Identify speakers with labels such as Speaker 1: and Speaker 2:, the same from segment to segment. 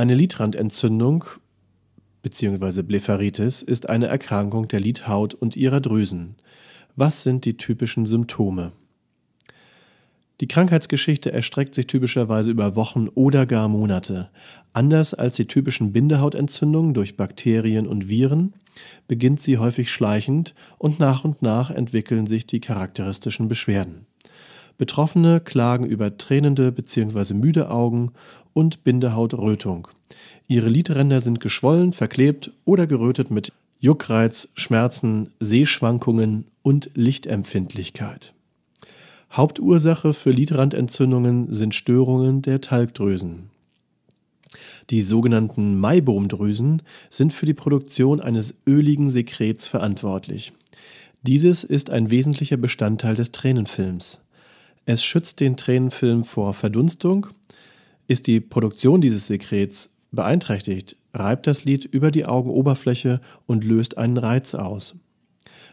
Speaker 1: Eine Lidrandentzündung bzw. Blepharitis ist eine Erkrankung der Lidhaut und ihrer Drüsen. Was sind die typischen Symptome? Die Krankheitsgeschichte erstreckt sich typischerweise über Wochen oder gar Monate. Anders als die typischen Bindehautentzündungen durch Bakterien und Viren beginnt sie häufig schleichend und nach und nach entwickeln sich die charakteristischen Beschwerden. Betroffene klagen über tränende bzw. müde Augen und Bindehautrötung. Ihre Lidränder sind geschwollen, verklebt oder gerötet mit Juckreiz, Schmerzen, Sehschwankungen und Lichtempfindlichkeit. Hauptursache für Lidrandentzündungen sind Störungen der Talgdrüsen. Die sogenannten Maibomdrüsen sind für die Produktion eines öligen Sekrets verantwortlich. Dieses ist ein wesentlicher Bestandteil des Tränenfilms. Es schützt den Tränenfilm vor Verdunstung. Ist die Produktion dieses Sekrets beeinträchtigt, reibt das Lid über die Augenoberfläche und löst einen Reiz aus.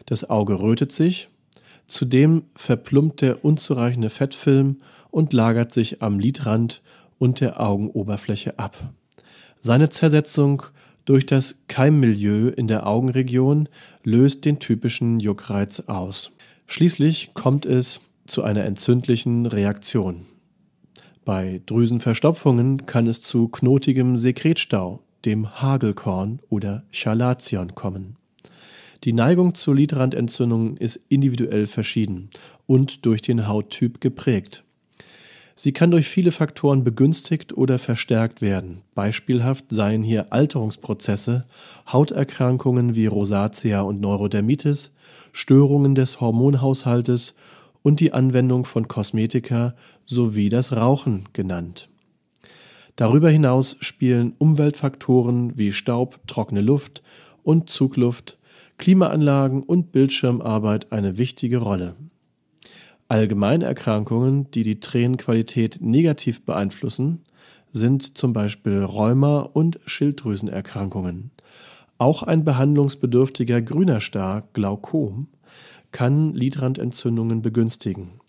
Speaker 1: Das Auge rötet sich, zudem verplumpt der unzureichende Fettfilm und lagert sich am Lidrand und der Augenoberfläche ab. Seine Zersetzung durch das Keimmilieu in der Augenregion löst den typischen Juckreiz aus. Schließlich kommt es zu einer entzündlichen Reaktion. Bei Drüsenverstopfungen kann es zu knotigem Sekretstau, dem Hagelkorn oder Chalation kommen. Die Neigung zu Lidrandentzündungen ist individuell verschieden und durch den Hauttyp geprägt. Sie kann durch viele Faktoren begünstigt oder verstärkt werden. Beispielhaft seien hier Alterungsprozesse, Hauterkrankungen wie Rosatia und Neurodermitis, Störungen des Hormonhaushaltes und die Anwendung von Kosmetika sowie das Rauchen genannt. Darüber hinaus spielen Umweltfaktoren wie Staub, trockene Luft und Zugluft, Klimaanlagen und Bildschirmarbeit eine wichtige Rolle. Allgemeinerkrankungen, die die Tränenqualität negativ beeinflussen, sind zum Beispiel Rheuma und Schilddrüsenerkrankungen. Auch ein behandlungsbedürftiger grüner Star, Glaukom, kann Lidrandentzündungen begünstigen.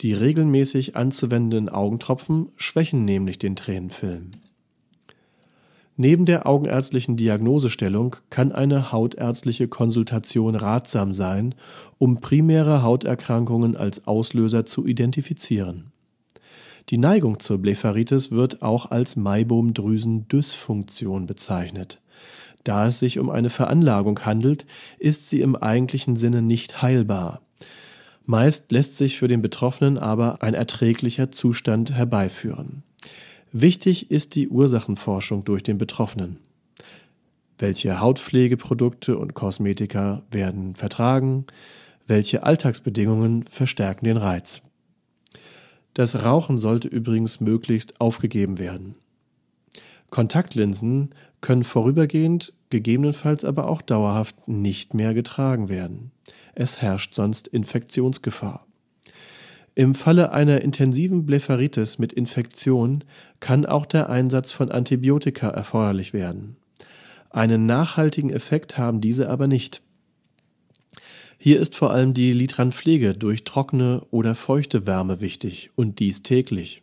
Speaker 1: Die regelmäßig anzuwendenden Augentropfen schwächen nämlich den Tränenfilm. Neben der augenärztlichen Diagnosestellung kann eine hautärztliche Konsultation ratsam sein, um primäre Hauterkrankungen als Auslöser zu identifizieren. Die Neigung zur Blepharitis wird auch als Maibomdrüsendysfunktion bezeichnet. Da es sich um eine Veranlagung handelt, ist sie im eigentlichen Sinne nicht heilbar. Meist lässt sich für den Betroffenen aber ein erträglicher Zustand herbeiführen. Wichtig ist die Ursachenforschung durch den Betroffenen. Welche Hautpflegeprodukte und Kosmetika werden vertragen? Welche Alltagsbedingungen verstärken den Reiz? Das Rauchen sollte übrigens möglichst aufgegeben werden. Kontaktlinsen können vorübergehend, gegebenenfalls aber auch dauerhaft nicht mehr getragen werden. Es herrscht sonst Infektionsgefahr. Im Falle einer intensiven Blepharitis mit Infektion kann auch der Einsatz von Antibiotika erforderlich werden. Einen nachhaltigen Effekt haben diese aber nicht. Hier ist vor allem die Litranpflege durch trockene oder feuchte Wärme wichtig und dies täglich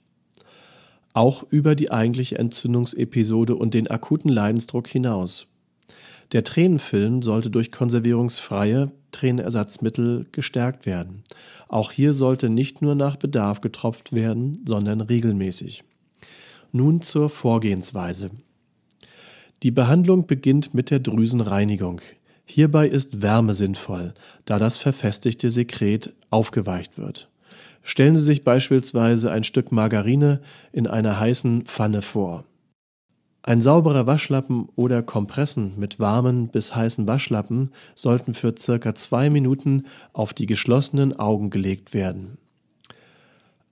Speaker 1: auch über die eigentliche Entzündungsepisode und den akuten Leidensdruck hinaus. Der Tränenfilm sollte durch konservierungsfreie Tränenersatzmittel gestärkt werden. Auch hier sollte nicht nur nach Bedarf getropft werden, sondern regelmäßig. Nun zur Vorgehensweise. Die Behandlung beginnt mit der Drüsenreinigung. Hierbei ist Wärme sinnvoll, da das verfestigte Sekret aufgeweicht wird. Stellen Sie sich beispielsweise ein Stück Margarine in einer heißen Pfanne vor. Ein sauberer Waschlappen oder Kompressen mit warmen bis heißen Waschlappen sollten für circa zwei Minuten auf die geschlossenen Augen gelegt werden.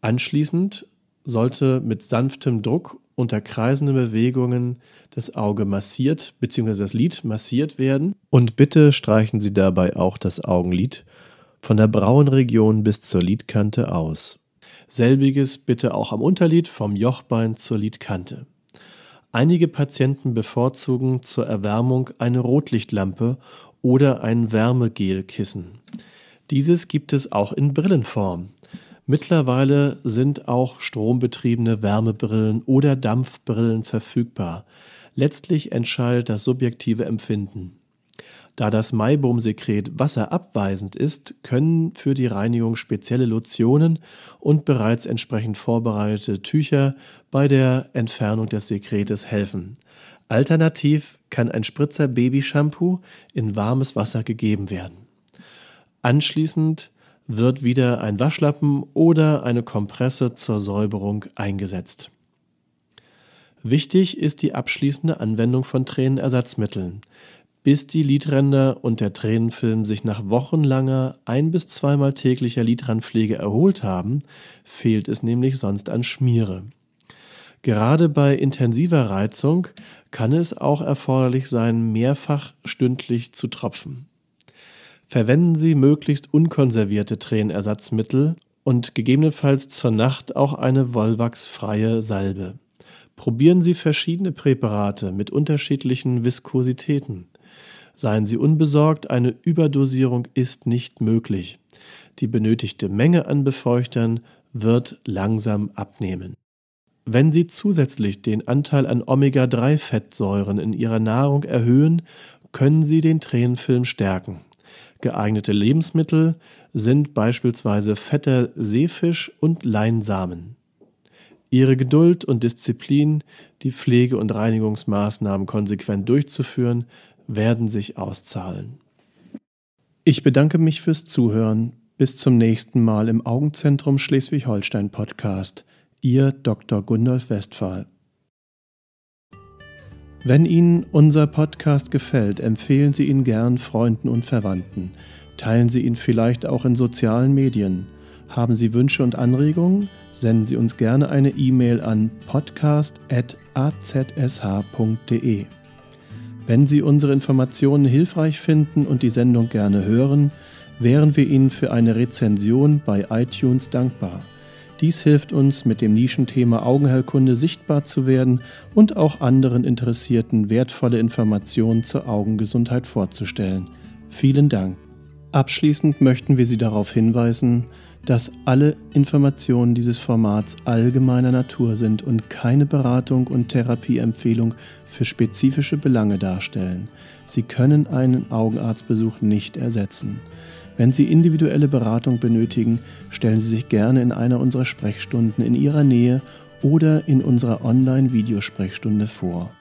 Speaker 1: Anschließend sollte mit sanftem Druck unter kreisenden Bewegungen das Auge massiert bzw. das Lid massiert werden und bitte streichen Sie dabei auch das Augenlid von der Brauenregion bis zur Lidkante aus. Selbiges bitte auch am Unterlid vom Jochbein zur Lidkante. Einige Patienten bevorzugen zur Erwärmung eine Rotlichtlampe oder ein Wärmegelkissen. Dieses gibt es auch in Brillenform. Mittlerweile sind auch strombetriebene Wärmebrillen oder Dampfbrillen verfügbar. Letztlich entscheidet das subjektive Empfinden. Da das Maibomsekret wasserabweisend ist, können für die Reinigung spezielle Lotionen und bereits entsprechend vorbereitete Tücher bei der Entfernung des Sekretes helfen. Alternativ kann ein Spritzer Babyshampoo in warmes Wasser gegeben werden. Anschließend wird wieder ein Waschlappen oder eine Kompresse zur Säuberung eingesetzt. Wichtig ist die abschließende Anwendung von Tränenersatzmitteln bis die Lidränder und der Tränenfilm sich nach wochenlanger ein- bis zweimal täglicher Lidrandpflege erholt haben, fehlt es nämlich sonst an Schmiere. Gerade bei intensiver Reizung kann es auch erforderlich sein, mehrfach stündlich zu tropfen. Verwenden Sie möglichst unkonservierte Tränenersatzmittel und gegebenenfalls zur Nacht auch eine Wollwachsfreie Salbe. Probieren Sie verschiedene Präparate mit unterschiedlichen Viskositäten. Seien Sie unbesorgt, eine Überdosierung ist nicht möglich. Die benötigte Menge an Befeuchtern wird langsam abnehmen. Wenn Sie zusätzlich den Anteil an Omega-3-Fettsäuren in Ihrer Nahrung erhöhen, können Sie den Tränenfilm stärken. Geeignete Lebensmittel sind beispielsweise fetter Seefisch und Leinsamen. Ihre Geduld und Disziplin, die Pflege- und Reinigungsmaßnahmen konsequent durchzuführen, werden sich auszahlen. Ich bedanke mich fürs Zuhören. Bis zum nächsten Mal im Augenzentrum Schleswig-Holstein Podcast. Ihr Dr. Gundolf Westphal. Wenn Ihnen unser Podcast gefällt, empfehlen Sie ihn gern Freunden und Verwandten. Teilen Sie ihn vielleicht auch in sozialen Medien. Haben Sie Wünsche und Anregungen? Senden Sie uns gerne eine E-Mail an podcast.azsh.de. Wenn Sie unsere Informationen hilfreich finden und die Sendung gerne hören, wären wir Ihnen für eine Rezension bei iTunes dankbar. Dies hilft uns, mit dem Nischenthema Augenheilkunde sichtbar zu werden und auch anderen Interessierten wertvolle Informationen zur Augengesundheit vorzustellen. Vielen Dank. Abschließend möchten wir Sie darauf hinweisen, dass alle Informationen dieses Formats allgemeiner Natur sind und keine Beratung und Therapieempfehlung für spezifische Belange darstellen. Sie können einen Augenarztbesuch nicht ersetzen. Wenn Sie individuelle Beratung benötigen, stellen Sie sich gerne in einer unserer Sprechstunden in Ihrer Nähe oder in unserer Online-Videosprechstunde vor.